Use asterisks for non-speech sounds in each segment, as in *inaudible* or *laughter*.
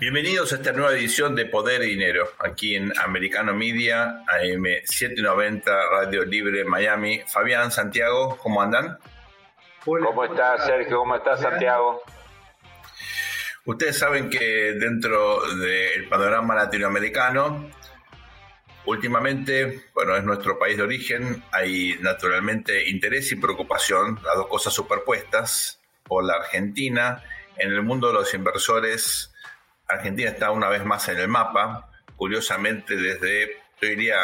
Bienvenidos a esta nueva edición de Poder y Dinero, aquí en Americano Media, AM790, Radio Libre Miami. Fabián, Santiago, ¿cómo andan? ¿Cómo estás, Sergio? ¿Cómo estás, Santiago? Ustedes saben que dentro del panorama latinoamericano, últimamente, bueno, es nuestro país de origen, hay naturalmente interés y preocupación, las dos cosas superpuestas, por la Argentina. En el mundo de los inversores, Argentina está una vez más en el mapa. Curiosamente, desde, diría,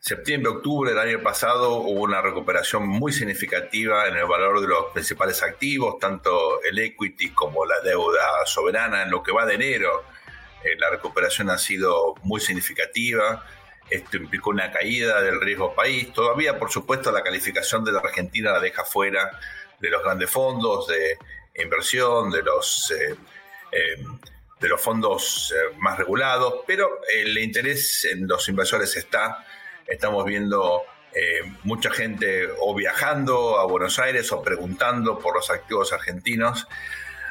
septiembre, octubre del año pasado hubo una recuperación muy significativa en el valor de los principales activos, tanto el equity como la deuda soberana. En lo que va de enero, eh, la recuperación ha sido muy significativa. Esto implicó una caída del riesgo país. Todavía, por supuesto, la calificación de la Argentina la deja fuera de los grandes fondos de inversión, de los, eh, eh, de los fondos más regulados, pero el interés en los inversores está Estamos viendo eh, mucha gente o viajando a Buenos Aires o preguntando por los activos argentinos.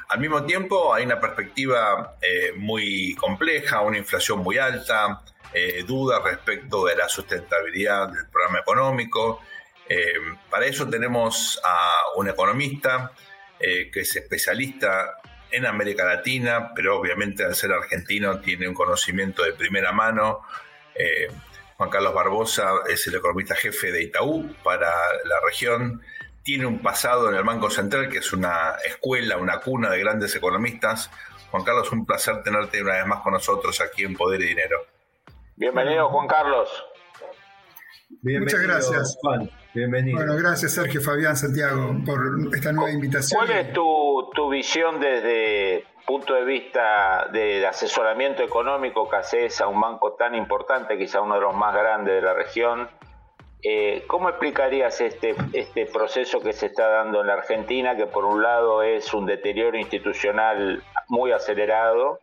Al mismo tiempo hay una perspectiva eh, muy compleja, una inflación muy alta, eh, dudas respecto de la sustentabilidad del programa económico. para eso tenemos a un economista que es especialista en América Latina, pero obviamente al ser argentino tiene un conocimiento de primera mano Juan Carlos Barbosa es el economista jefe de Itaú para la región. Tiene un pasado en el Banco Central, que es una escuela, una cuna de grandes economistas. Juan Carlos, un placer tenerte una vez más con nosotros aquí en Poder y Dinero. Bienvenido, Juan Carlos. Muchas gracias. Juan. Bienvenido. Bueno, gracias Sergio, Fabián, Santiago, por esta nueva invitación. ¿Cuál es tu, tu visión desde punto de vista del asesoramiento económico que haces a un banco tan importante, quizá uno de los más grandes de la región, eh, ¿cómo explicarías este, este proceso que se está dando en la Argentina, que por un lado es un deterioro institucional muy acelerado,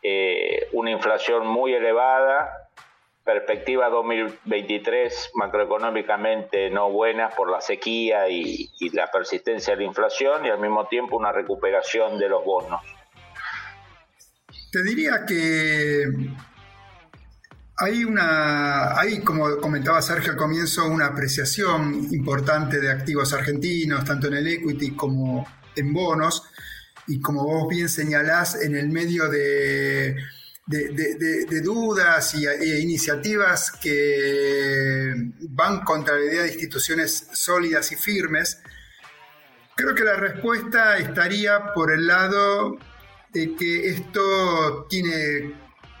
eh, una inflación muy elevada, perspectiva 2023 macroeconómicamente no buenas por la sequía y, la persistencia de la inflación y al mismo tiempo una recuperación de los bonos. Te diría que hay una, hay como comentaba Sergio al comienzo, una apreciación importante de activos argentinos, tanto en el equity como en bonos, y como vos bien señalás, en el medio de de, dudas y, e iniciativas que van contra la idea de instituciones sólidas y firmes, creo que la respuesta estaría por el lado de que esto tiene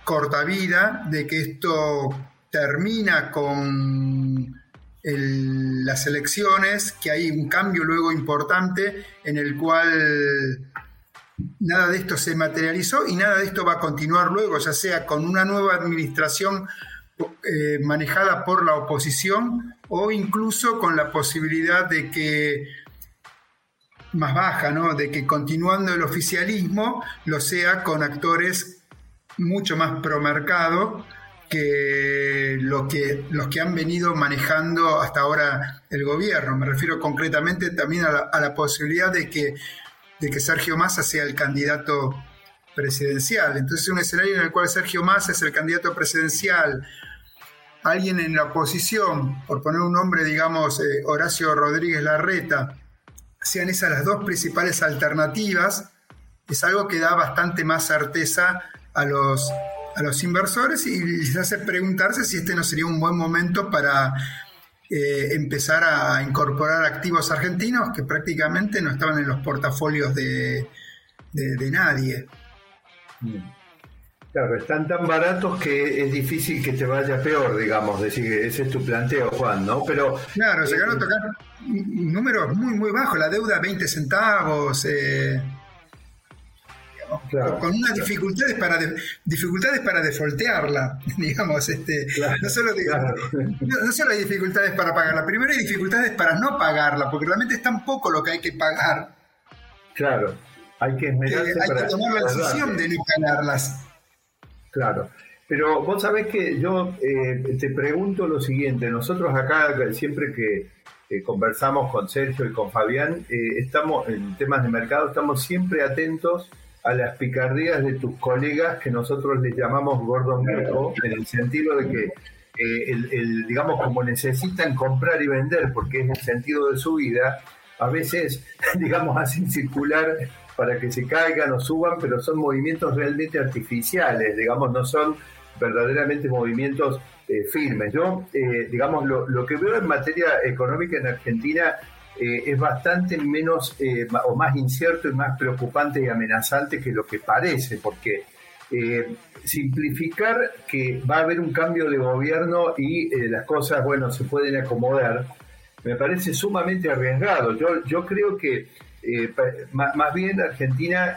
corta vida, de que esto termina con las elecciones, que hay un cambio luego importante en el cual nada de esto se materializó y nada de esto va a continuar luego, ya sea con una nueva administración eh, manejada por la oposición o incluso con la posibilidad de que más baja, ¿no? De que continuando el oficialismo lo sea con actores mucho más pro mercado que, que los que han venido manejando hasta ahora el gobierno. Me refiero concretamente también a la posibilidad de que de que Sergio Massa sea el candidato presidencial. Entonces, un escenario en el cual Sergio Massa es el candidato presidencial, alguien en la oposición, por poner un nombre, digamos, eh, Horacio Rodríguez Larreta, sean esas las dos principales alternativas, es algo que da bastante más certeza a los, a los inversores y les hace preguntarse si este no sería un buen momento para eh, empezar a incorporar activos argentinos que prácticamente no estaban en los portafolios de, nadie. Claro, están tan baratos que es difícil que te vaya peor, digamos, decir que ese es tu planteo, Juan, ¿no? Pero claro, llegaron a eh, tocar números muy muy bajos, la deuda 20 centavos, eh, con unas dificultades para dificultades para defoltearla, *laughs* digamos, este, no, solo, hay dificultades para pagarla, primero hay dificultades para no pagarla, porque realmente es tan poco lo que hay que pagar. Claro, hay que esmerarse Hay que tomar la decisión de no pagarlas. Claro. Pero vos sabés que yo eh, te pregunto lo siguiente, nosotros acá siempre que conversamos con Sergio y con Fabián, eh, estamos en temas de mercado, estamos siempre atentos a las picardías de tus colegas que nosotros les llamamos Gordon en el sentido de que eh, el, digamos, como necesitan comprar y vender, porque es el sentido de su vida, a veces, *laughs* digamos, hacen circular para que se caigan o suban, pero son movimientos realmente artificiales, digamos, no son verdaderamente movimientos eh, firmes. Yo, eh, digamos, lo, lo, que veo en materia económica en Argentina es bastante menos o más incierto y más preocupante y amenazante que lo que parece, porque eh, simplificar que va a haber un cambio de gobierno y eh, las cosas, bueno, se pueden acomodar, me parece sumamente arriesgado. Yo, yo creo que eh, más, bien Argentina,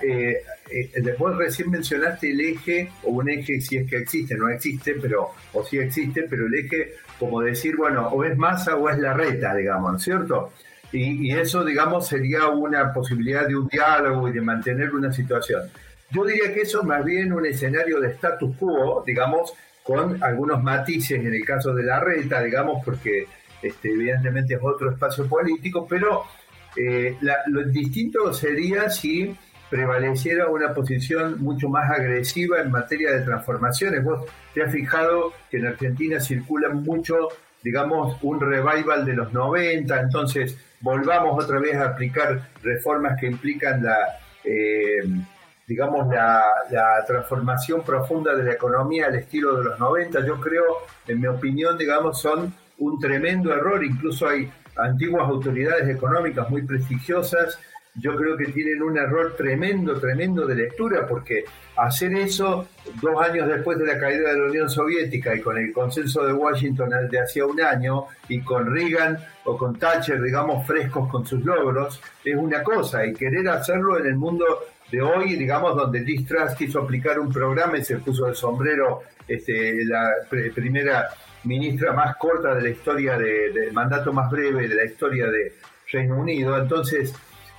después recién mencionaste el eje, o un eje si es que existe, no existe, pero, o sí existe, pero el eje como decir, bueno, o es masa o es la reta, digamos, ¿cierto? Y, y eso, digamos, sería una posibilidad de un diálogo y de mantener una situación. Yo diría que eso es más bien un escenario de status quo, digamos, con algunos matices en el caso de la reta, digamos, porque este, evidentemente es otro espacio político, pero eh, lo distinto sería si prevaleciera una posición mucho más agresiva en materia de transformaciones. Vos te has fijado que en Argentina circula mucho, digamos, un revival de los 90, entonces volvamos otra vez a aplicar reformas que implican la... Eh, digamos, la, transformación profunda de la economía al estilo de los 90, yo creo, en mi opinión, digamos, son un tremendo error. Incluso hay antiguas autoridades económicas muy prestigiosas, yo creo que tienen un error tremendo, tremendo de lectura, porque hacer eso dos años después de la caída de la Unión Soviética y con el consenso de Washington de hacía un año y con Reagan o con Thatcher, digamos, frescos con sus logros, es una cosa, y querer hacerlo en el mundo de hoy, digamos, donde Liz Truss quiso aplicar un programa y se puso el sombrero, este, la primera ministra más corta de la historia, del mandato más breve de la historia de Reino Unido. Entonces,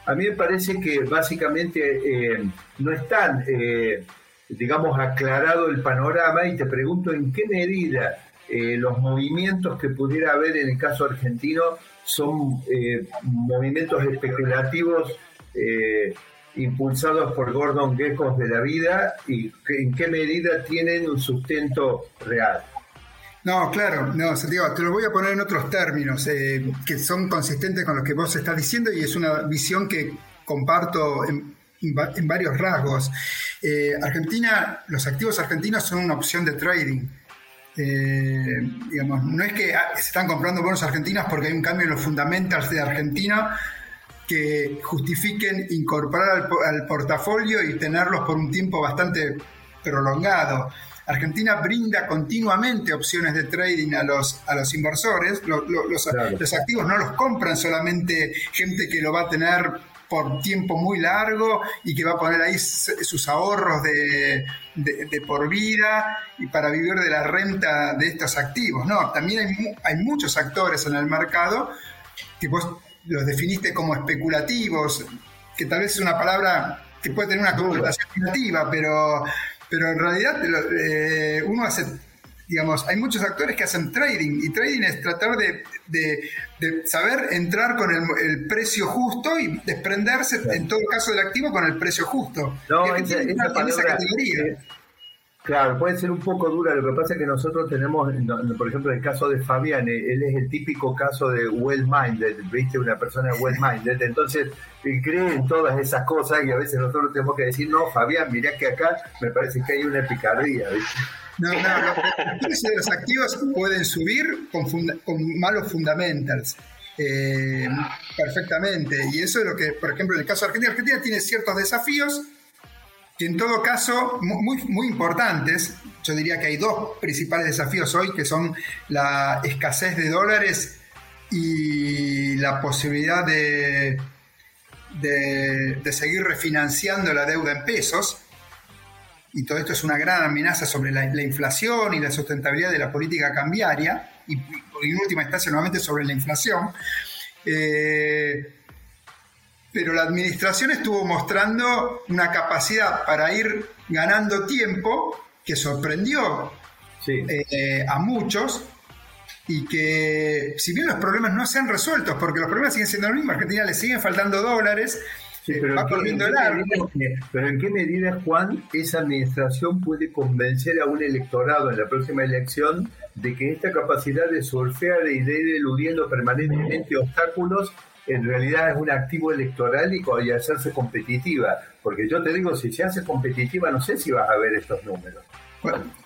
a mí me parece que básicamente eh, no están, eh, digamos, aclarado el panorama y te pregunto en qué medida eh, los movimientos que pudiera haber en el caso argentino son movimientos especulativos impulsados por Gordon Geckos de la vida y en qué medida tienen un sustento real. No, claro, no, Santiago, te lo voy a poner en otros términos eh, que son consistentes con lo que vos estás diciendo y es una visión que comparto varios rasgos. Eh, Argentina, los activos argentinos son una opción de trading. Eh, digamos, no es que ah, se están comprando bonos argentinos porque hay un cambio en los fundamentals de Argentina, que justifiquen incorporar al, portafolio y tenerlos por un tiempo bastante prolongado. Argentina brinda continuamente opciones de trading a los, a los inversores. Los, los, activos no los compran solamente gente que lo va a tener por tiempo muy largo y que va a poner ahí sus ahorros de, por vida y para vivir de la renta de estos activos. No, también hay, hay muchos actores en el mercado que vos los definiste como especulativos, que tal vez es una palabra que puede tener una connotación negativa, pero, pero en realidad eh, uno hace, digamos, hay muchos actores que hacen trading y trading es tratar de, saber entrar con el, precio justo y desprenderse, en todo caso del activo, con el precio justo. No, esa, esa categoría. Claro, puede ser un poco dura. Lo que pasa es que nosotros tenemos, por ejemplo, el caso de Fabián, eh, él es el típico caso de well-minded, ¿viste? Una persona well-minded. Entonces, él cree en todas esas cosas y a veces nosotros tenemos que decir, no, Fabián, mirá que acá me parece que hay una picardía, ¿viste? No, no, los precios de los activos pueden subir con, con malos fundamentals. Eh, perfectamente. Y eso es lo que, por ejemplo, en el caso de Argentina, Argentina tiene ciertos desafíos que en todo caso, muy, muy importantes, yo diría que hay dos principales desafíos hoy, que son la escasez de dólares y la posibilidad de, de, seguir refinanciando la deuda en pesos. Y todo esto es una gran amenaza sobre la, inflación y la sustentabilidad de la política cambiaria, y, en última instancia nuevamente sobre la inflación. Eh, pero la administración estuvo mostrando una capacidad para ir ganando tiempo que sorprendió eh, a muchos y que si bien los problemas no se han resuelto, porque los problemas siguen siendo los mismos, Argentina le siguen faltando dólares, pero, ¿en qué medida, Juan, esa administración puede convencer a un electorado en la próxima elección de que esta capacidad de surfear y de ir eludiendo permanentemente obstáculos en realidad es un activo electoral y, hacerse competitiva? Porque yo te digo, si se hace competitiva, no sé si vas a ver estos números.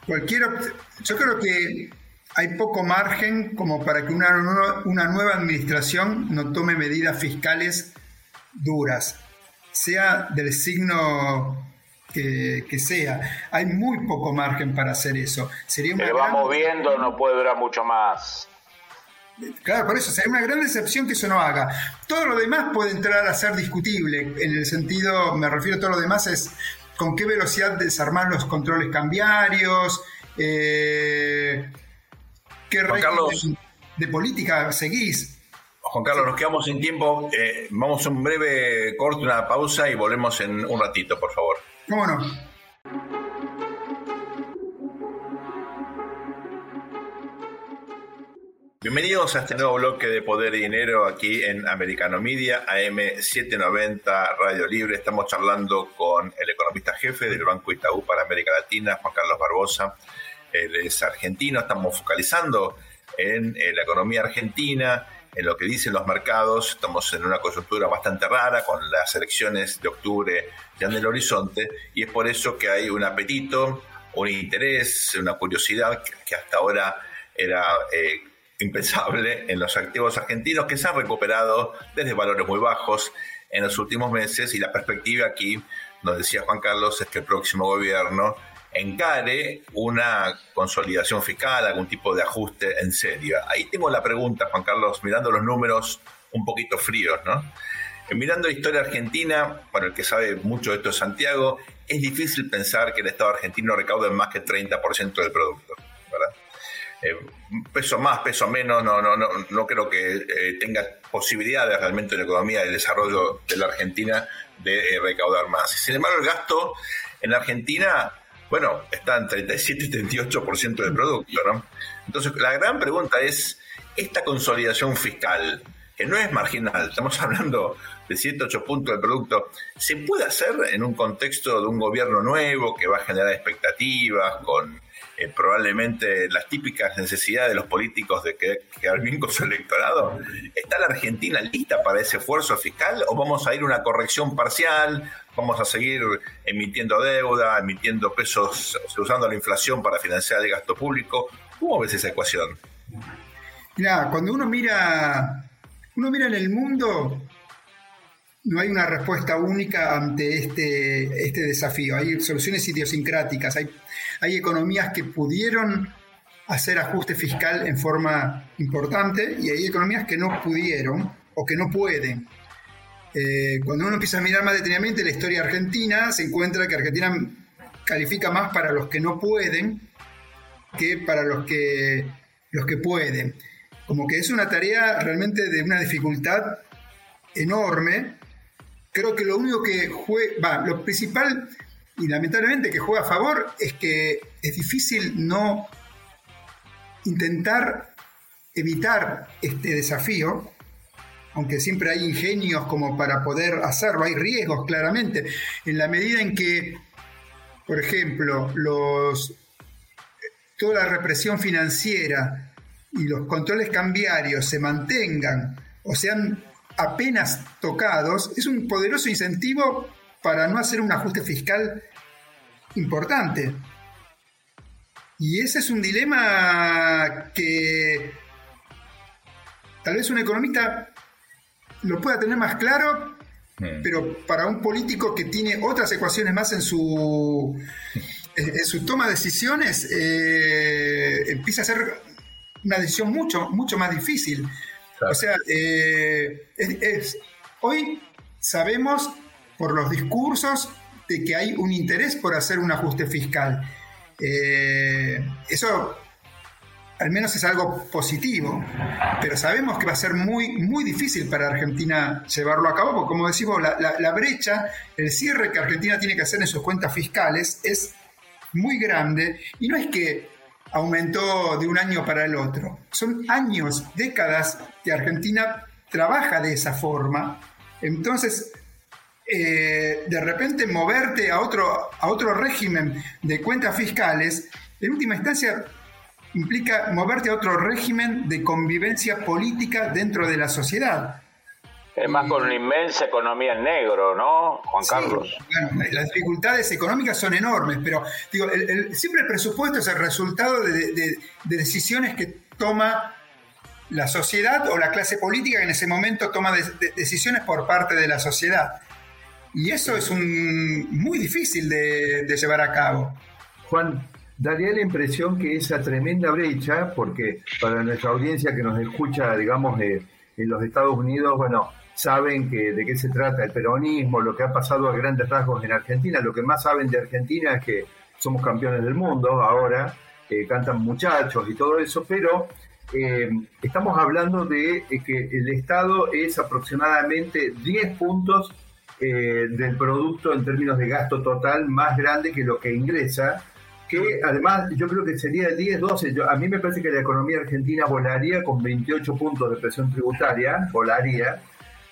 cualquier, yo creo que hay poco margen como para que una, una nueva administración no tome medidas fiscales duras, sea del signo que, sea. Hay muy poco margen para hacer eso. Sería una vamos viendo, no puede durar mucho más. Claro, por eso sería una gran decepción que eso no haga. Todo lo demás puede entrar a ser discutible, en el sentido, me refiero a todo lo demás, es con qué velocidad desarmar los controles cambiarios, eh, qué régimen de política seguís. Juan Carlos, nos quedamos sin tiempo. Eh, vamos a un breve corte, una pausa y volvemos en un ratito, por favor. ¿Cómo no? Bienvenidos a este nuevo bloque de Poder y Dinero aquí en Americano Media, AM790 Radio Libre. Estamos charlando con el economista jefe del Banco Itaú para América Latina, Juan Carlos Barbosa. Él es argentino, estamos focalizando en eh, la economía argentina en lo que dicen los mercados. Estamos en una coyuntura bastante rara con las elecciones de octubre ya en el horizonte y es por eso que hay un apetito, un interés, una curiosidad que, hasta ahora era eh, impensable en los activos argentinos que se han recuperado desde valores muy bajos en los últimos meses y la perspectiva aquí, nos decía Juan Carlos, es que el próximo gobierno encare una consolidación fiscal, algún tipo de ajuste en serio. Ahí tengo la pregunta, Juan Carlos, mirando los números un poquito fríos, ¿no? Eh, mirando la historia argentina, bueno, el que sabe mucho de esto es Santiago, es difícil pensar que el Estado argentino recaude más que el 30% del producto, ¿verdad? Eh, peso más, peso menos, no, no, no, no creo que eh, tenga posibilidades realmente en la economía y el desarrollo de la Argentina de recaudar más. Sin embargo, el gasto en la Argentina bueno, está en 37-38% del producto, ¿no? Entonces, la gran pregunta es, esta consolidación fiscal, que no es marginal, estamos *laughs* hablando de 7, 8 puntos del producto, ¿se puede hacer en un contexto de un gobierno nuevo que va a generar expectativas con eh, probablemente las típicas necesidades de los políticos de que, quedar bien con su electorado. ¿Está la Argentina lista para ese esfuerzo fiscal o vamos a ir a una corrección parcial? ¿Vamos a seguir emitiendo deuda, emitiendo pesos, usando la inflación para financiar el gasto público? ¿Cómo ves esa ecuación? Mira, cuando uno mira, uno mira en el mundo, no hay una respuesta única ante este, este desafío. Hay soluciones idiosincráticas, hay, hay economías que pudieron hacer ajuste fiscal en forma importante y hay economías que no pudieron o que no pueden. Eh, cuando uno empieza a mirar más detenidamente la historia argentina, se encuentra que Argentina califica más para los que no pueden que para los que, los que pueden. Como que es una tarea realmente de una dificultad enorme creo que lo único que juega, lo principal y lamentablemente que juega a favor es que es difícil no intentar evitar este desafío, aunque siempre hay ingenios como para poder hacerlo, hay riesgos claramente, en la medida en que, por ejemplo, los, toda la represión financiera y los controles cambiarios se mantengan o sean apenas tocados, es un poderoso incentivo para no hacer un ajuste fiscal importante. Y ese es un dilema que tal vez un economista lo pueda tener más claro, mm. pero para un político que tiene otras ecuaciones más en su, en su toma de decisiones, eh, empieza a ser una decisión mucho, mucho más difícil. O sea, eh, hoy sabemos por los discursos de que hay un interés por hacer un ajuste fiscal. Eh, eso al menos es algo positivo, pero sabemos que va a ser muy, muy difícil para Argentina llevarlo a cabo, porque como decimos, la brecha, el cierre que Argentina tiene que hacer en sus cuentas fiscales es muy grande y no es que aumentó de un año para el otro. Son años, décadas que Argentina trabaja de esa forma. Entonces, eh, de repente moverte a otro, a otro régimen de cuentas fiscales, en última instancia implica moverte a otro régimen de convivencia política dentro de la sociedad. Es más con una inmensa economía en negro, ¿no, Juan Carlos? Bueno, las dificultades económicas son enormes, pero digo, siempre el presupuesto es el resultado de, decisiones que toma la sociedad o la clase política que en ese momento toma decisiones por parte de la sociedad. Y eso es un, muy difícil de, llevar a cabo. Juan, daría la impresión que esa tremenda brecha, porque para nuestra audiencia que nos escucha, digamos, en los Estados Unidos, bueno, saben que, de qué se trata el peronismo, lo que ha pasado a grandes rasgos en Argentina. Lo que más saben de Argentina es que somos campeones del mundo ahora, eh, cantan muchachos y todo eso, pero eh, estamos hablando de eh, que el Estado es aproximadamente 10 puntos del producto en términos de gasto total más grande que lo que ingresa que además yo creo que sería 10, 12. a mí me parece que la economía argentina volaría con 28 puntos de presión tributaria, volaría,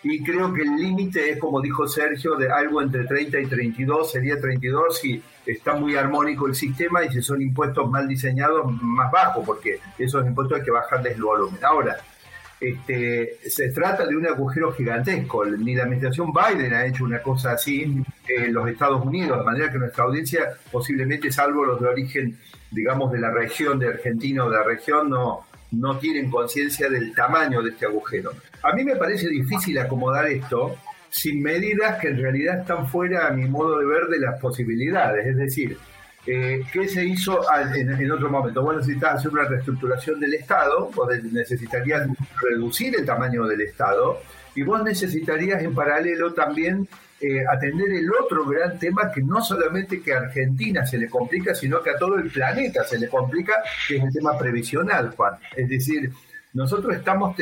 y creo que el límite es, como dijo Sergio, de algo entre 30 y 32, sería 32 si está muy armónico el sistema y si son impuestos mal diseñados, más bajos, porque esos impuestos hay que bajarles el volumen. Ahora, este, se trata de un agujero gigantesco. Ni la administración Biden ha hecho una cosa así en los Estados Unidos, de manera que nuestra audiencia, posiblemente salvo los de origen, digamos, de la región de Argentina o de la región, no, no tienen conciencia del tamaño de este agujero. A mí me parece difícil acomodar esto sin medidas que en realidad están fuera, a mi modo de ver, de las posibilidades. Es decir, eh, ¿qué se hizo en, otro momento? Vos necesitas hacer una reestructuración del Estado, vos necesitarías reducir el tamaño del Estado y vos necesitarías en paralelo también eh, atender el otro gran tema que no solamente que a Argentina se le complica, sino que a todo el planeta se le complica, que es el tema previsional, Juan. Es decir, nosotros estamos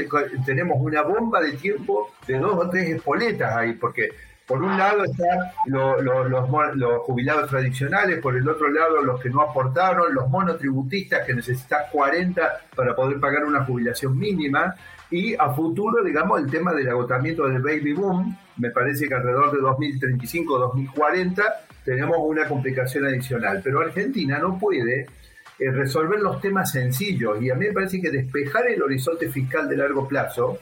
tenemos una bomba de tiempo de dos o tres espoletas ahí, porque por un lado están los, jubilados tradicionales, por el otro lado los que no aportaron, los monotributistas que necesitan 40 para poder pagar una jubilación mínima, y a futuro, digamos, el tema del agotamiento del baby boom, me parece que alrededor de 2035-2040 tenemos una complicación adicional. Pero Argentina no puede eh, resolver los temas sencillos y a mí me parece que despejar el horizonte fiscal de largo plazo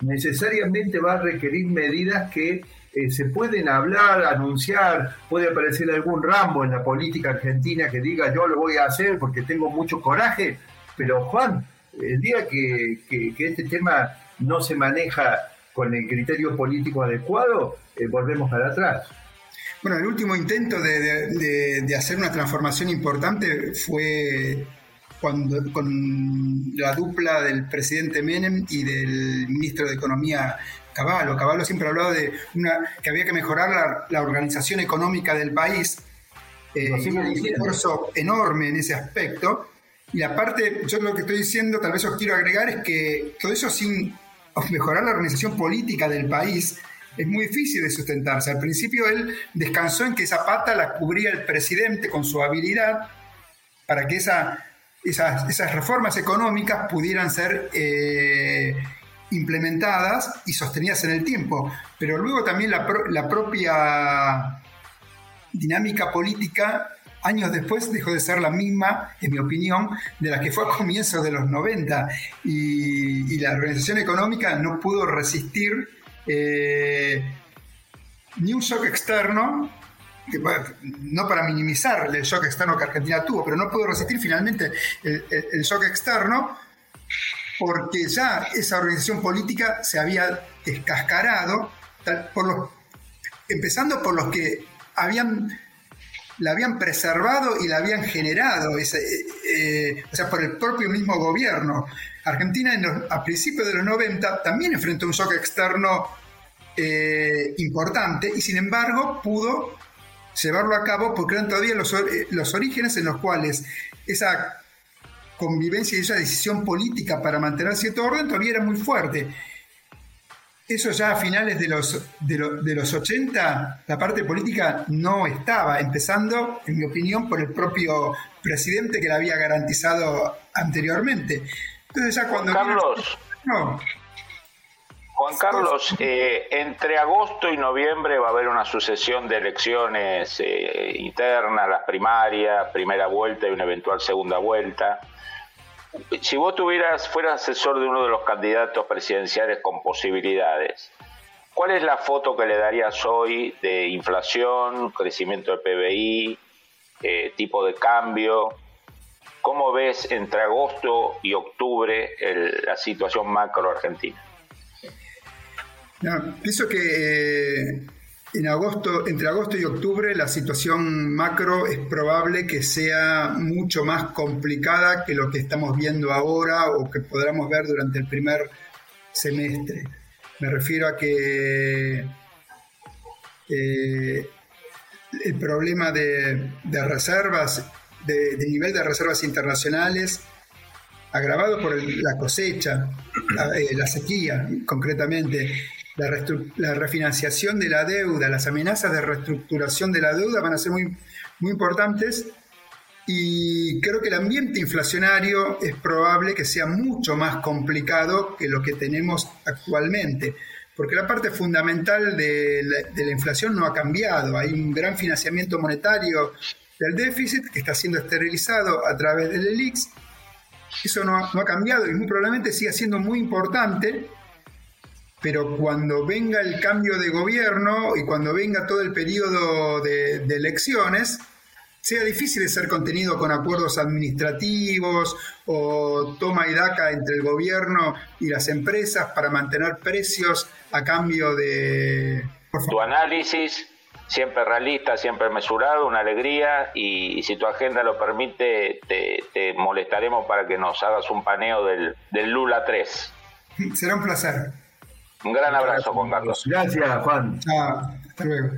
necesariamente va a requerir medidas que eh, se pueden hablar, anunciar, puede aparecer algún Rambo en la política argentina que diga yo lo voy a hacer porque tengo mucho coraje, pero Juan, el día que, este tema no se maneja con el criterio político adecuado, eh, volvemos para atrás. Bueno, el último intento de, hacer una transformación importante fue cuando, con la dupla del presidente Menem y del ministro de Economía Caballo. Caballo siempre ha hablado de una, que había que mejorar la, organización económica del país. Eh, un esfuerzo enorme en ese aspecto. Y aparte, yo lo que estoy diciendo, tal vez os quiero agregar, es que todo eso sin mejorar la organización política del país es muy difícil de sustentarse. Al principio él descansó en que esa pata la cubría el presidente con su habilidad para que esa, esas, reformas económicas pudieran ser eh, implementadas y sostenidas en el tiempo. Pero luego también la, propia dinámica política años después dejó de ser la misma, en mi opinión, de la que fue a comienzos de los 90 y, la organización económica no pudo resistir eh, ni un shock externo, no para minimizar el shock externo que Argentina tuvo, pero no pudo resistir finalmente el, shock externo porque ya esa organización política se había descascarado, empezando por los que habían la habían preservado y la habían generado, ese, eh, eh, o sea, por el propio mismo gobierno. Argentina a principios de los 90 también enfrentó un shock externo eh, importante y sin embargo pudo llevarlo a cabo porque eran todavía los, los orígenes en los cuales esa convivencia y esa decisión política para mantener cierto orden todavía era muy fuerte. Eso ya a finales de los, de, los 80, la parte política no estaba, empezando, en mi opinión, por el propio presidente que la había garantizado anteriormente. Entonces ya cuando... Carlos. No. Juan Carlos, eh, entre agosto y noviembre va a haber una sucesión de elecciones eh, internas, las primarias, primera vuelta y una eventual segunda vuelta. Si vos tuvieras, fueras asesor de uno de los candidatos presidenciales con posibilidades, ¿cuál es la foto que le darías hoy de inflación, crecimiento del PBI, eh, tipo de cambio? ¿Cómo ves entre agosto y octubre la situación macro argentina? Pienso que eh, en agosto, entre agosto y octubre la situación macro es probable que sea mucho más complicada que lo que estamos viendo ahora o que podamos ver durante el primer semestre. Me refiero a que eh, el problema de, reservas, de, nivel de reservas internacionales, agravado por la cosecha, la, eh, la sequía concretamente, la, refinanciación de la deuda, las amenazas de reestructuración de la deuda van a ser muy, muy importantes y creo que el ambiente inflacionario es probable que sea mucho más complicado que lo que tenemos actualmente, porque la parte fundamental de la, inflación no ha cambiado, hay un gran financiamiento monetario del déficit que está siendo esterilizado a través del ELIX, eso no ha cambiado y muy probablemente siga siendo muy importante pero cuando venga el cambio de gobierno y cuando venga todo el periodo de, elecciones, sea difícil de ser contenido con acuerdos administrativos o toma y daca entre el gobierno y las empresas para mantener precios a cambio de... Tu análisis, siempre realista, siempre mesurado, una alegría y, si tu agenda lo permite, te, molestaremos para que nos hagas un paneo del, del Lula 3. *laughs* Será un placer. Un gran abrazo, Juan Carlos. Gracias, Juan. Chao, hasta luego.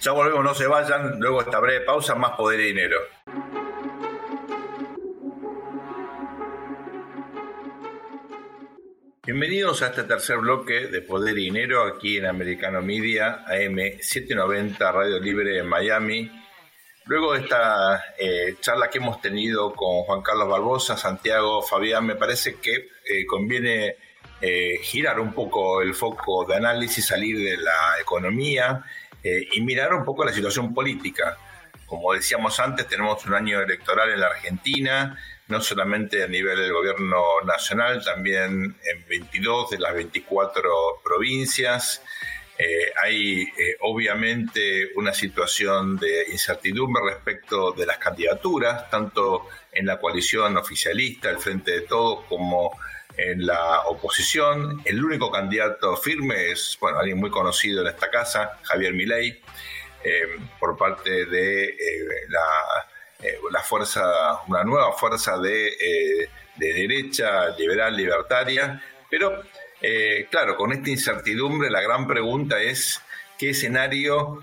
Ya volvemos, no se vayan. Luego esta breve pausa, más poder y dinero. Bienvenidos a este tercer bloque de Poder y Dinero aquí en Americano Media, AM 790, Radio Libre en Miami. Luego de esta eh, charla que hemos tenido con Juan Carlos Barbosa, Santiago, Fabián, me parece que eh, conviene eh, girar un poco el foco de análisis, salir de la economía eh, y mirar un poco la situación política. Como decíamos antes, tenemos un año electoral en la Argentina, no solamente a nivel del gobierno nacional, también en 22 de las 24 provincias. Eh, hay obviamente una situación de incertidumbre respecto de las candidaturas, tanto en la coalición oficialista, el Frente de Todos, como en la oposición. El único candidato firme es, bueno, alguien muy conocido en esta casa, Javier Milei, eh, por parte de eh, la, eh, la, fuerza, una nueva fuerza de derecha liberal libertaria. Pero, claro, con esta incertidumbre, la gran pregunta es qué escenario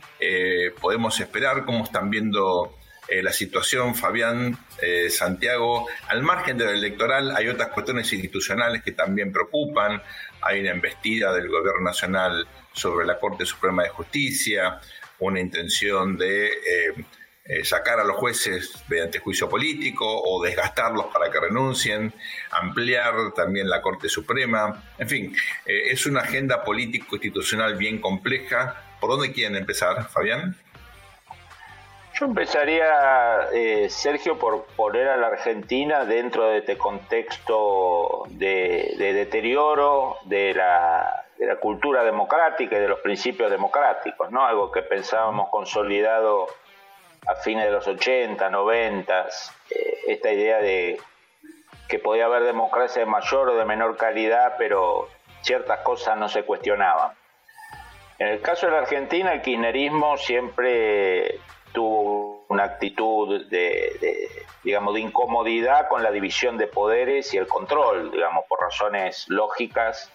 podemos esperar, cómo están viendo eh, la situación, Fabián, eh, Santiago, al margen del electoral hay otras cuestiones institucionales que también preocupan. Hay una embestida del Gobierno Nacional sobre la Corte Suprema de Justicia, una intención de eh, sacar a los jueces mediante juicio político o desgastarlos para que renuncien, ampliar también la Corte Suprema. En fin, es una agenda político-institucional bien compleja. ¿Por dónde quieren empezar, Fabián? Yo empezaría, eh, Sergio, por poner a la Argentina dentro de este contexto de, deterioro de la, cultura democrática y de los principios democráticos, ¿no? Algo que pensábamos consolidado a fines de los 80, 90, eh, esta idea de que podía haber democracia de mayor o de menor calidad, pero ciertas cosas no se cuestionaban. En el caso de la Argentina, el kirchnerismo siempre tuvo una actitud de, digamos, de incomodidad con la división de poderes y el control, digamos, por razones lógicas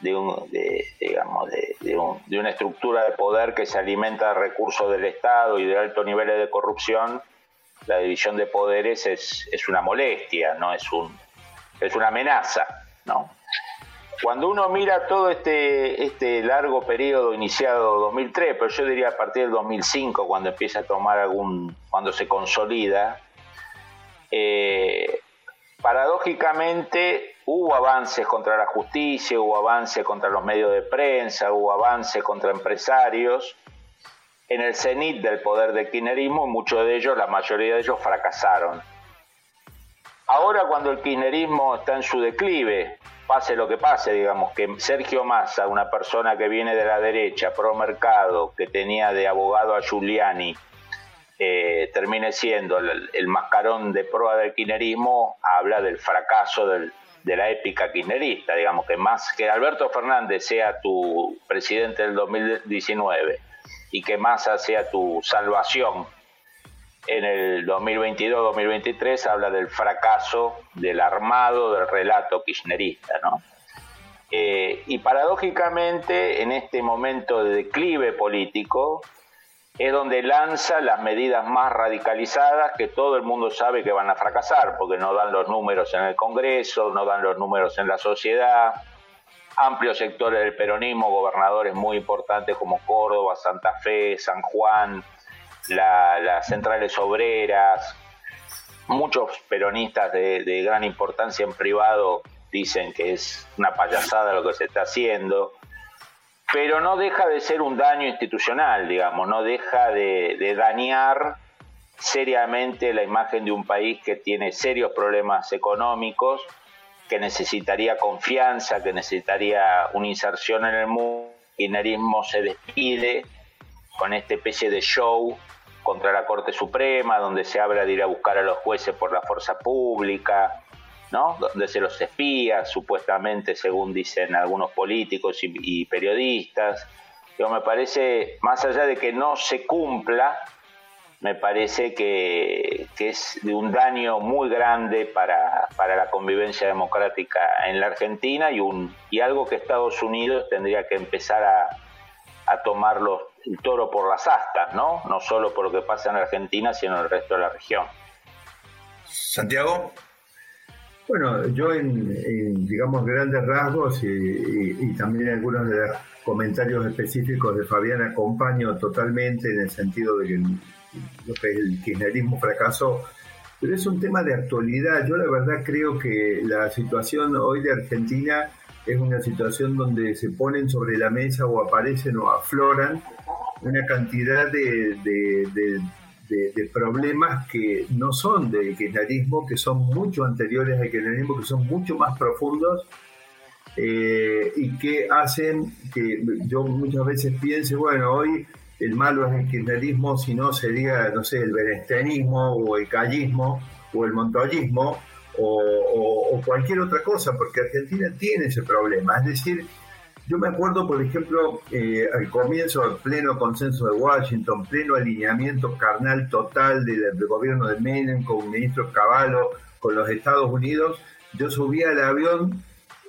de, un, digamos, de, una estructura de poder que se alimenta de recursos del Estado y de altos niveles de corrupción, la división de poderes es, es una molestia, no es un es una amenaza, ¿no? Cuando uno mira todo este, este largo periodo iniciado 2003, pero yo diría a partir del 2005, cuando empieza a tomar algún, cuando se consolida, eh, paradójicamente hubo avances contra la justicia, hubo avances contra los medios de prensa, hubo avances contra empresarios. En el cenit del poder del kirchnerismo, muchos de ellos, la mayoría de ellos fracasaron. Ahora cuando el kirchnerismo está en su declive, pase lo que pase, digamos, que Sergio Massa, una persona que viene de la derecha, pro mercado, que tenía de abogado a Giuliani, eh, termine siendo el, mascarón de proa del kirchnerismo, habla del fracaso de la épica kirchnerista, digamos, que más que Alberto Fernández sea tu presidente del 2019 y que Massa sea tu salvación en el 2022-2023 habla del fracaso del armado del relato kirchnerista, ¿no? Eh, y paradójicamente, en este momento de declive político, es donde lanza las medidas más radicalizadas que todo el mundo sabe que van a fracasar, porque no dan los números en el Congreso, no dan los números en la sociedad. Amplios sectores del peronismo, gobernadores muy importantes como Córdoba, Santa Fe, San Juan, las centrales obreras, muchos peronistas de, gran importancia en privado dicen que es una payasada lo que se está haciendo, pero no deja de ser un daño institucional, digamos, no deja de, dañar seriamente la imagen de un país que tiene serios problemas económicos, que necesitaría confianza, que necesitaría una inserción en el mundo. El kirchnerismo se despide con esta especie de show contra la Corte Suprema, donde se habla de ir a buscar a los jueces por la fuerza pública, ¿no? donde se los espía, supuestamente, según dicen algunos políticos y, periodistas. Yo me parece, más allá de que no se cumpla, me parece que, es de un daño muy grande para, la convivencia democrática en la Argentina y, un, y algo que Estados Unidos tendría que empezar a, a tomar los el toro por las astas, ¿no? No solo por lo que pasa en Argentina, sino en el resto de la región. Santiago. Bueno, yo en, digamos, grandes rasgos y, también algunos de los comentarios específicos de Fabián acompaño totalmente en el sentido de que lo que el kirchnerismo fracasó, pero es un tema de actualidad. Yo la verdad creo que la situación hoy de Argentina es una situación donde se ponen sobre la mesa o aparecen o afloran una cantidad de, problemas que no son del kirchnerismo, que son mucho anteriores al kirchnerismo, que son mucho más profundos eh, y que hacen que yo muchas veces piense, bueno, hoy el malo es el kirchnerismo, si no sería, no sé, el berenstenismo o el callismo o el montoyismo o, cualquier otra cosa, porque Argentina tiene ese problema. Es decir, yo me acuerdo, por ejemplo, eh, al comienzo del pleno consenso de Washington, pleno alineamiento carnal total del, gobierno de Menem con el ministro Cavallo, con los Estados Unidos, yo subía al avión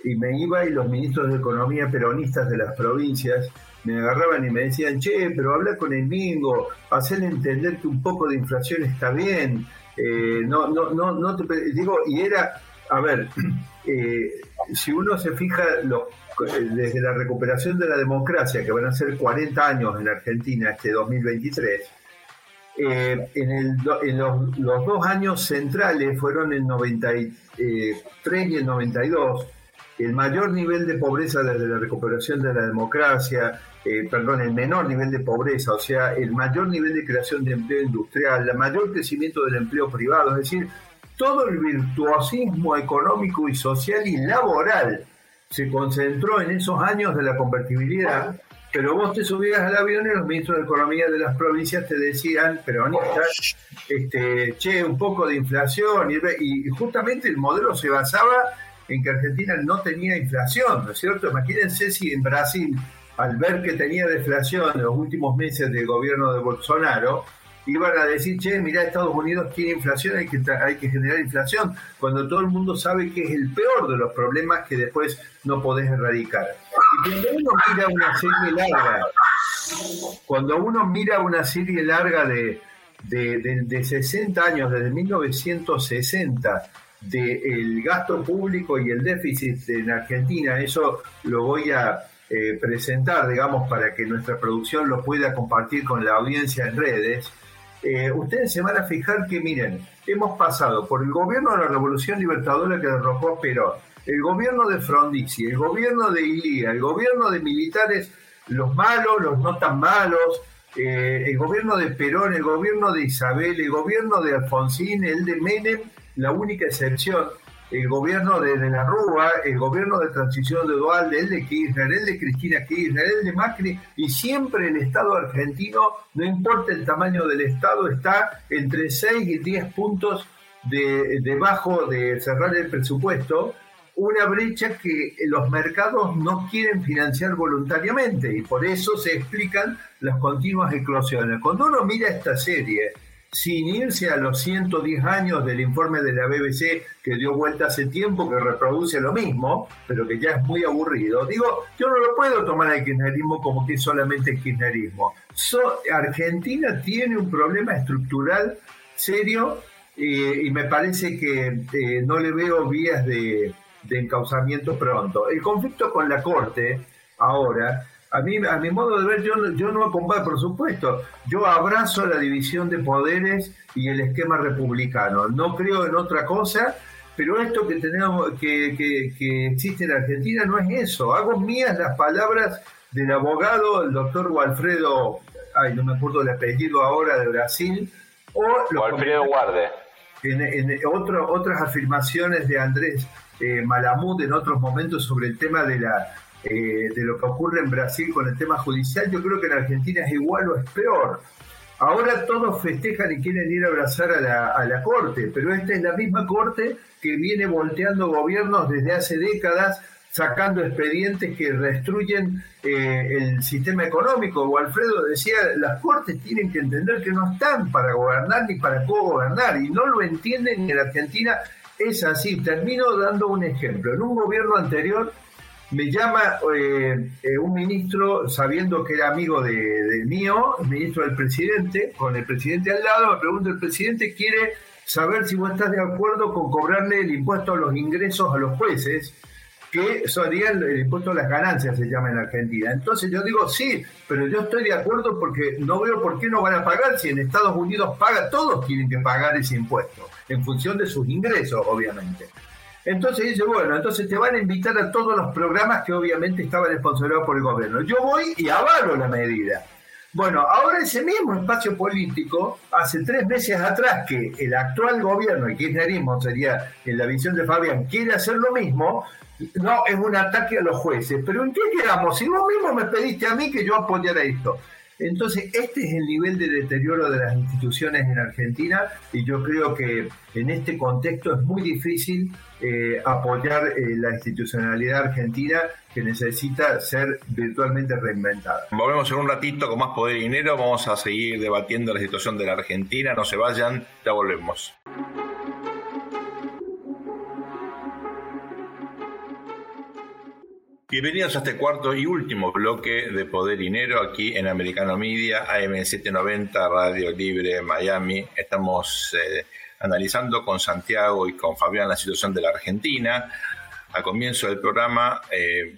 y me iba y los ministros de Economía peronistas de las provincias me agarraban y me decían, che, pero habla con el Mingo, hacerle entender que un poco de inflación está bien, eh, no, no, no, no te digo, y era, a ver, *clears throat* eh, si uno se fija desde la recuperación de la democracia, que van a ser 40 años en Argentina este 2023, eh, en, el, en los, los, dos años centrales fueron el 93 y el 92, el mayor nivel de pobreza desde la recuperación de la democracia, eh, perdón, el menor nivel de pobreza, o sea, el mayor nivel de creación de empleo industrial, el mayor crecimiento del empleo privado, es decir, todo el virtuosismo económico y social y laboral se concentró en esos años de la convertibilidad, pero vos te subías al avión y los ministros de Economía de las provincias te decían, peronistas, este, che, un poco de inflación, y, y justamente el modelo se basaba en que Argentina no tenía inflación, ¿no es cierto? Imagínense si en Brasil al ver que tenía deflación en los últimos meses del gobierno de Bolsonaro, iban a decir, che, mirá, Estados Unidos tiene inflación, hay que, generar inflación, cuando todo el mundo sabe que es el peor de los problemas que después no podés erradicar. Y cuando uno mira una serie larga, cuando uno mira una serie larga de, de, de 60 años, desde 1960, del gasto público y el déficit en Argentina, eso lo voy a eh, presentar, digamos, para que nuestra producción lo pueda compartir con la audiencia en redes, eh, ustedes se van a fijar que, miren, hemos pasado por el gobierno de la Revolución Libertadora que derrocó Perón, el gobierno de Frondizi, el gobierno de Ilía, el gobierno de militares, los malos, los no tan malos, eh, el gobierno de Perón, el gobierno de Isabel, el gobierno de Alfonsín, el de Menem, la única excepción, el gobierno de, de la Rúa, el gobierno de transición de Dualde, el de Kirchner, el de Cristina Kirchner, el de Macri, y siempre el Estado argentino, no importa el tamaño del Estado, está entre 6 y 10 puntos de, debajo de cerrar el presupuesto, una brecha que los mercados no quieren financiar voluntariamente y por eso se explican las continuas eclosiones. Cuando uno mira esta serie, sin irse a los 110 años del informe de la BBC que dio vuelta hace tiempo, que reproduce lo mismo, pero que ya es muy aburrido. Digo, yo no lo puedo tomar al kirchnerismo como que es solamente el kirchnerismo. Argentina tiene un problema estructural serio eh, y me parece que eh, no le veo vías de, de encauzamiento pronto. El conflicto con la Corte ahora a mí, a mi modo de ver, yo, yo no acompaño, por supuesto, yo abrazo la división de poderes y el esquema republicano. No creo en otra cosa, pero esto que tenemos, que, que, existe en Argentina no es eso. Hago mías las palabras del abogado, el doctor Walfredo, ay, no me acuerdo el apellido ahora de Brasil, o Walfredo Guarde. En, otras afirmaciones de Andrés eh, Malamud en otros momentos sobre el tema de la eh, de lo que ocurre en Brasil con el tema judicial, yo creo que en Argentina es igual o es peor. Ahora todos festejan y quieren ir a abrazar a la, a la Corte, pero esta es la misma Corte que viene volteando gobiernos desde hace décadas, sacando expedientes que destruyen eh, el sistema económico. O Alfredo decía, las Cortes tienen que entender que no están para gobernar ni para co-gobernar, y no lo entienden en Argentina. Es así. Termino dando un ejemplo. En un gobierno anterior me llama eh, eh, un ministro, sabiendo que era amigo de, mío, el ministro del presidente, con el presidente al lado, me pregunta, el presidente quiere saber si vos estás de acuerdo con cobrarle el impuesto a los ingresos a los jueces, que sería el, impuesto a las ganancias, se llama en Argentina. Entonces yo digo, sí, pero yo estoy de acuerdo porque no veo por qué no van a pagar si en Estados Unidos paga, todos tienen que pagar ese impuesto, en función de sus ingresos, obviamente. Entonces dice, bueno, entonces te van a invitar a todos los programas que obviamente estaban sponsorizados por el gobierno. Yo voy y avalo la medida. Bueno, ahora ese mismo espacio político, hace tres meses atrás que el actual gobierno, el kirchnerismo sería en la visión de Fabián, quiere hacer lo mismo, no, es un ataque a los jueces. Pero ¿en qué quedamos? Si vos mismo me pediste a mí que yo apoyara esto. Entonces, este es el nivel de deterioro de las instituciones en Argentina y yo creo que en este contexto es muy difícil eh, apoyar eh, la institucionalidad argentina que necesita ser virtualmente reinventada. Volvemos en un ratito con más poder y dinero, vamos a seguir debatiendo la situación de la Argentina, no se vayan, ya volvemos. Bienvenidos a este cuarto y último bloque de Poder Dinero aquí en Americano Media, AM790, Radio Libre, Miami. Estamos eh, analizando con Santiago y con Fabián la situación de la Argentina. Al comienzo del programa, eh,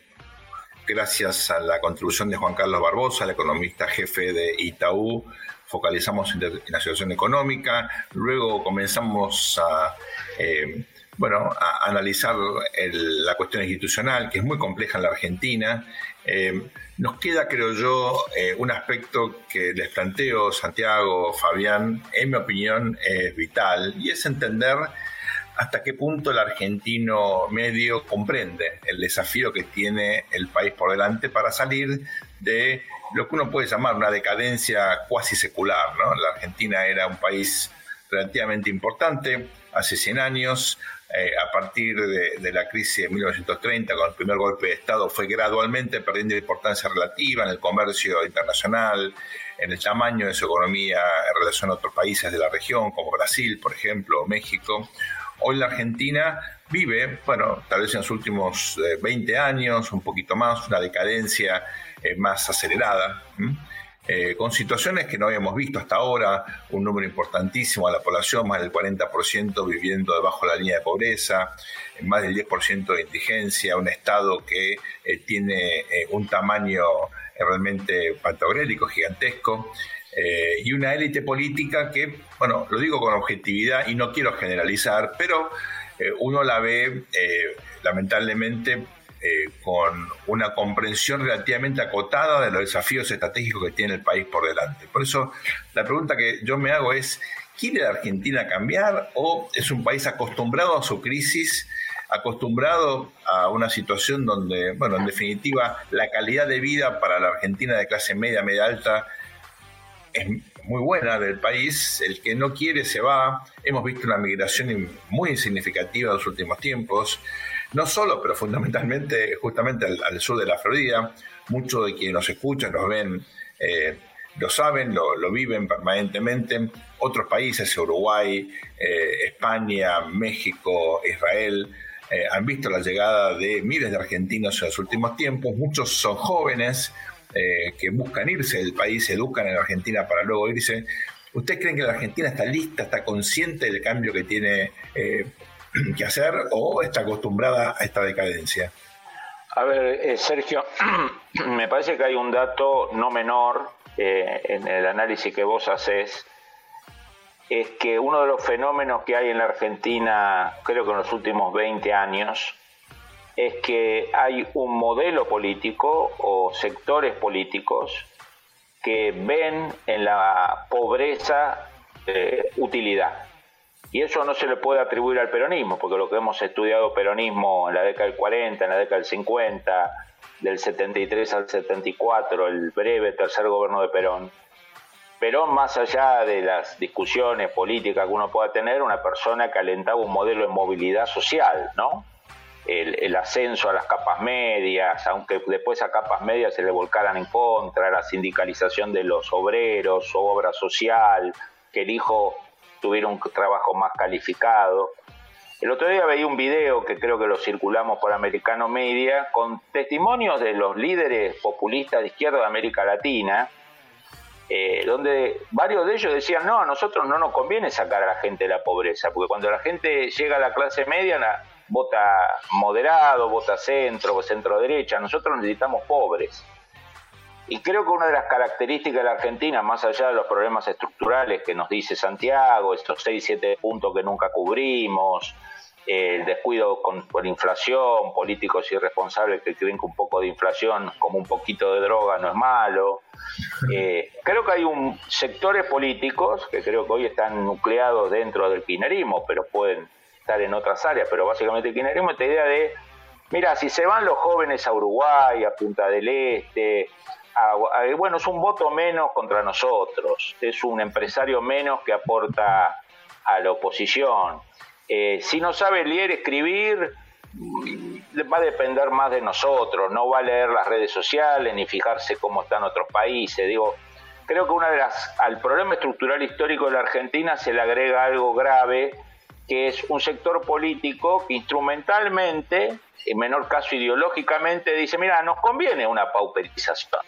gracias a la contribución de Juan Carlos Barbosa, el economista jefe de Itaú, focalizamos en la situación económica. Luego comenzamos a... Eh, bueno, analizar la cuestión institucional, que es muy compleja en la Argentina. Eh, nos queda, creo yo, eh, un aspecto que les planteo, Santiago, Fabián, en mi opinión es vital, y es entender hasta qué punto el argentino medio comprende el desafío que tiene el país por delante para salir de lo que uno puede llamar una decadencia cuasi secular. ¿no? La Argentina era un país relativamente importante hace 100 años, eh, a partir de, la crisis de 1930, con el primer golpe de Estado, fue gradualmente perdiendo importancia relativa en el comercio internacional, en el tamaño de su economía en relación a otros países de la región, como Brasil, por ejemplo, o México. Hoy la Argentina vive, bueno, tal vez en los últimos 20 eh, años, un poquito más, una decadencia eh, más acelerada. Eh, con situaciones que no habíamos visto hasta ahora, un número importantísimo de la población, más del 40% viviendo debajo de la línea de pobreza, más del 10% de indigencia, un Estado que eh, tiene eh, un tamaño realmente pantagrélico, gigantesco. eh, y una élite política que, bueno, lo digo con objetividad y no quiero generalizar, pero eh, uno la ve lamentablemente con una comprensión relativamente acotada de los desafíos estratégicos que tiene el país por delante. Por eso la pregunta que yo me hago es, ¿quiere la Argentina cambiar o es un país acostumbrado a su crisis? acostumbrado a una situación donde, bueno, en definitiva, la calidad de vida para la Argentina de clase media, media alta, es muy buena del país. El que no quiere se va. Hemos visto una migración muy significativa en los últimos tiempos. No solo, pero fundamentalmente justamente al, sur de la Florida. Muchos de quienes nos escuchan, nos ven, eh, lo saben, lo, viven permanentemente. Otros países, Uruguay, eh, España, México, Israel, eh, han visto la llegada de miles de argentinos en los últimos tiempos, muchos son jóvenes que buscan irse del país, se educan en Argentina para luego irse. ¿Ustedes creen que la Argentina está lista, está consciente del cambio que tiene *clears throat* que hacer o está acostumbrada a esta decadencia? A ver, Sergio, *clears throat* me parece que hay un dato no menor en el análisis que vos haces es que uno de los fenómenos que hay en la Argentina, creo que en los últimos 20 años, es que hay un modelo político o sectores políticos que ven en la pobreza eh, utilidad. Y eso no se le puede atribuir al peronismo, porque lo que hemos estudiado peronismo en la década del 40, en la década del 50, del 73 al 74, el breve tercer gobierno de Perón, Perón, más allá de las discusiones políticas que uno pueda tener, una persona que alentaba un modelo de movilidad social, ¿no? El, ascenso a las capas medias, aunque después a capas medias se le volcaran en contra, la sindicalización de los obreros, obra social, que el hijo tuviera un trabajo más calificado. El otro día veía un video que creo que lo circulamos por Americano Media con testimonios de los líderes populistas de izquierda de América Latina, eh, donde varios de ellos decían, no, a nosotros no nos conviene sacar a la gente de la pobreza, porque cuando la gente llega a la clase media, vota moderado, vota centro, centro derecha, nosotros necesitamos pobres. Y creo que una de las características de la Argentina, más allá de los problemas estructurales que nos dice Santiago, estos 6, 7 puntos que nunca cubrimos, el descuido con, la inflación, políticos irresponsables que creen que un poco de inflación como un poquito de droga no es malo. Eh, creo que hay un sectores políticos que creo que hoy están nucleados dentro del kirchnerismo, pero pueden estar en otras áreas, pero básicamente el kirchnerismo esta idea de, mira, si se van los jóvenes a Uruguay, a Punta del Este, bueno, es un voto menos contra nosotros, es un empresario menos que aporta a la oposición eh, si no sabe leer, escribir, va a depender más de nosotros, no va a leer las redes sociales ni fijarse cómo están otros países. Digo, creo que una de las al problema estructural histórico de la Argentina se le agrega algo grave, que es un sector político que instrumentalmente, en menor caso ideológicamente, dice, mira, nos conviene una pauperización.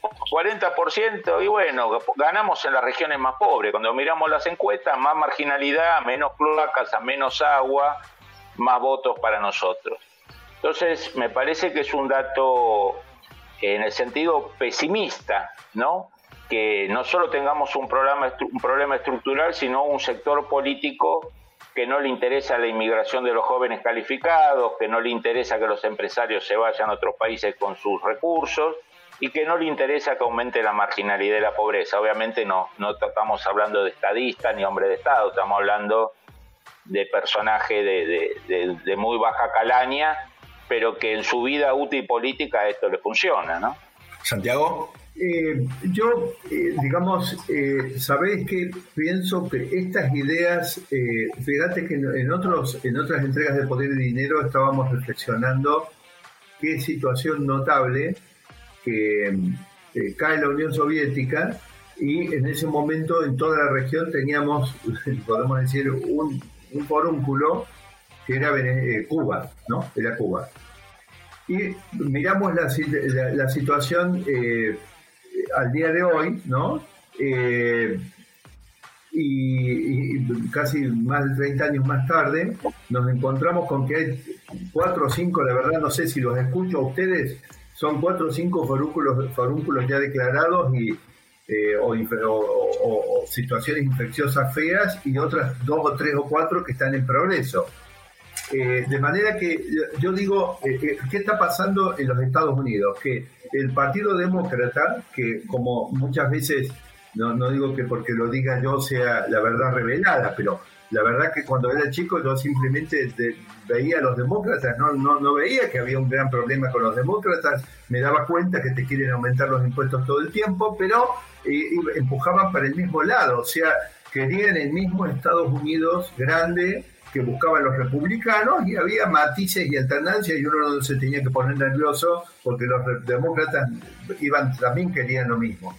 40% y bueno, ganamos en las regiones más pobres. Cuando miramos las encuestas, más marginalidad, menos placas, menos agua, más votos para nosotros. Entonces, me parece que es un dato en el sentido pesimista, ¿no? Que no solo tengamos un, programa, un problema estructural, sino un sector político que no le interesa la inmigración de los jóvenes calificados, que no le interesa que los empresarios se vayan a otros países con sus recursos, y que no le interesa que aumente la marginalidad y la pobreza. Obviamente no, no estamos hablando de estadistas ni hombre de Estado, estamos hablando de personaje de, muy baja calaña, pero que en su vida útil política esto le funciona, ¿no? Santiago. Eh, yo, eh, digamos, eh, sabéis que pienso que estas ideas, eh, fíjate que en, otros, en otras entregas de Poder y Dinero estábamos reflexionando qué situación notable que cae la Unión Soviética y en ese momento en toda la región teníamos, *laughs* podemos decir, un, un forúnculo que era eh, Cuba, ¿no? Era Cuba. Y miramos la, la, situación eh, al día de hoy, ¿no? Eh, y, y, casi más de 30 años más tarde, nos encontramos con que hay cuatro o cinco, la verdad no sé si los escucho a ustedes, son cuatro o cinco forúnculos, ya declarados y, eh, o, situaciones infecciosas feas y otras dos o tres o cuatro que están en progreso. Eh, de manera que yo digo, eh, ¿qué está pasando en los Estados Unidos? Que el Partido Demócrata, que como muchas veces, no, no digo que porque lo diga yo sea la verdad revelada, pero la verdad que cuando era chico yo simplemente veía a los demócratas, no, no, no veía que había un gran problema con los demócratas, me daba cuenta que te quieren aumentar los impuestos todo el tiempo, pero eh, empujaban para el mismo lado, o sea, querían el mismo Estados Unidos grande que buscaban los republicanos y había matices y alternancias y uno no se tenía que poner nervioso porque los demócratas iban también querían lo mismo.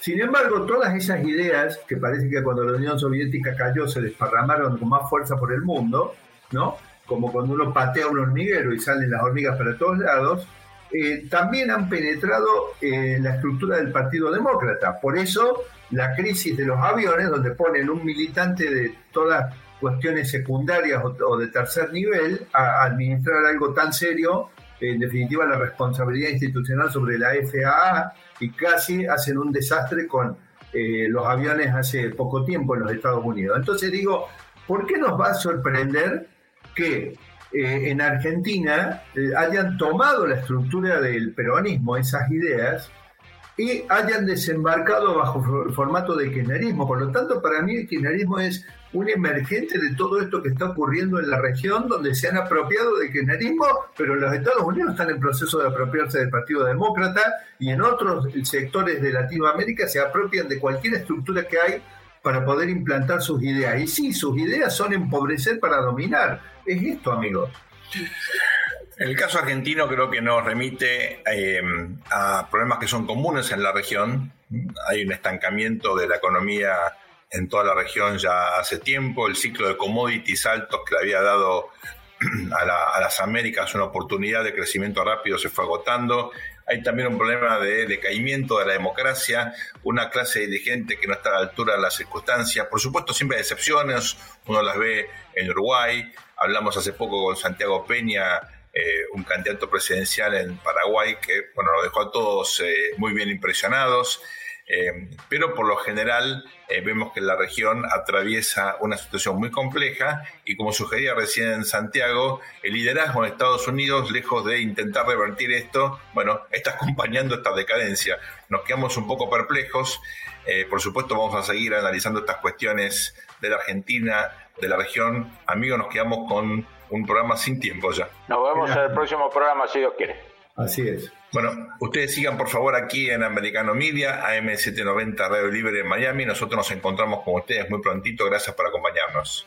Sin embargo, todas esas ideas, que parece que cuando la Unión Soviética cayó se desparramaron con más fuerza por el mundo, ¿no? Como cuando uno patea un hormiguero y salen las hormigas para todos lados, eh, también han penetrado en la estructura del Partido Demócrata. Por eso, la crisis de los aviones, donde ponen un militante de todas cuestiones secundarias o, de tercer nivel a administrar algo tan serio en definitiva la responsabilidad institucional sobre la FAA y casi hacen un desastre con eh, los aviones hace poco tiempo en los Estados Unidos. Entonces digo, ¿por qué nos va a sorprender que eh, en Argentina eh, hayan tomado la estructura del peronismo, esas ideas, y hayan desembarcado bajo el formato de kirchnerismo. Por lo tanto, para mí el kirchnerismo es un emergente de todo esto que está ocurriendo en la región, donde se han apropiado del kirchnerismo, pero los Estados Unidos están en proceso de apropiarse del Partido Demócrata y en otros sectores de Latinoamérica se apropian de cualquier estructura que hay para poder implantar sus ideas. Y sí, sus ideas son empobrecer para dominar. Es esto, amigos. El caso argentino creo que nos remite eh, a problemas que son comunes en la región. Hay un estancamiento de la economía en toda la región ya hace tiempo. El ciclo de commodities altos que le había dado *clears throat* a, las Américas una oportunidad de crecimiento rápido se fue agotando. Hay también un problema de decaimiento de la democracia, una clase dirigente que no está a la altura de las circunstancias. Por supuesto, siempre hay excepciones, uno las ve en Uruguay. Hablamos hace poco con Santiago Peña, eh, un candidato presidencial en Paraguay que bueno, nos dejó a todos eh, muy bien impresionados. Eh, pero por lo general eh, vemos que la región atraviesa una situación muy compleja y como sugería recién en Santiago, el liderazgo en Estados Unidos, lejos de intentar revertir esto, bueno, está acompañando esta decadencia. Nos quedamos un poco perplejos. Eh, por supuesto vamos a seguir analizando estas cuestiones de la Argentina, de la región. Amigos, nos quedamos con un programa sin tiempo ya. Nos vemos en el próximo programa, si Dios quiere. Así es. Bueno, ustedes sigan por favor aquí en Americano Media, AM790 Radio Libre en Miami. Nosotros nos encontramos con ustedes muy prontito. Gracias por acompañarnos.